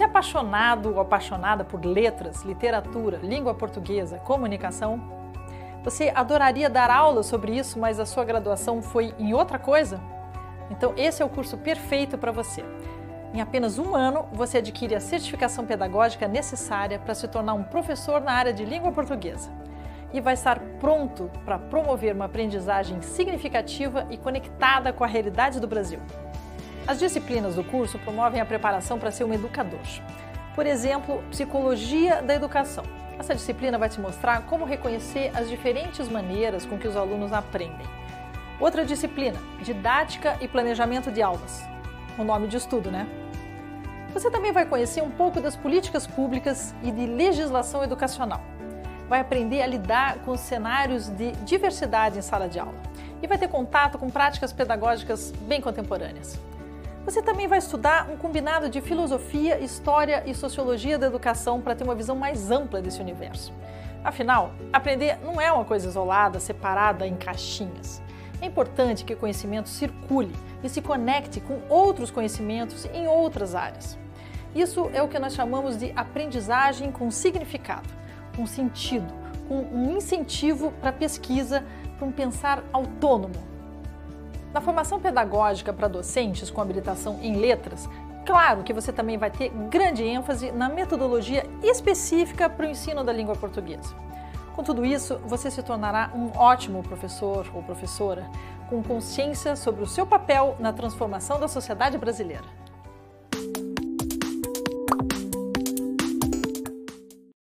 apaixonado ou apaixonada por letras, literatura, língua portuguesa, comunicação? Você adoraria dar aula sobre isso, mas a sua graduação foi em outra coisa? Então, esse é o curso perfeito para você. Em apenas um ano, você adquire a certificação pedagógica necessária para se tornar um professor na área de língua portuguesa e vai estar pronto para promover uma aprendizagem significativa e conectada com a realidade do Brasil. As disciplinas do curso promovem a preparação para ser um educador. Por exemplo, Psicologia da Educação. Essa disciplina vai te mostrar como reconhecer as diferentes maneiras com que os alunos aprendem. Outra disciplina, Didática e Planejamento de Aulas. O nome de estudo, né? Você também vai conhecer um pouco das políticas públicas e de legislação educacional. Vai aprender a lidar com cenários de diversidade em sala de aula e vai ter contato com práticas pedagógicas bem contemporâneas. Você também vai estudar um combinado de filosofia, história e sociologia da educação para ter uma visão mais ampla desse universo. Afinal, aprender não é uma coisa isolada, separada em caixinhas. É importante que o conhecimento circule e se conecte com outros conhecimentos em outras áreas. Isso é o que nós chamamos de aprendizagem com significado, com sentido, com um incentivo para pesquisa, para um pensar autônomo, na formação pedagógica para docentes com habilitação em letras, claro que você também vai ter grande ênfase na metodologia específica para o ensino da língua portuguesa. Com tudo isso, você se tornará um ótimo professor ou professora com consciência sobre o seu papel na transformação da sociedade brasileira.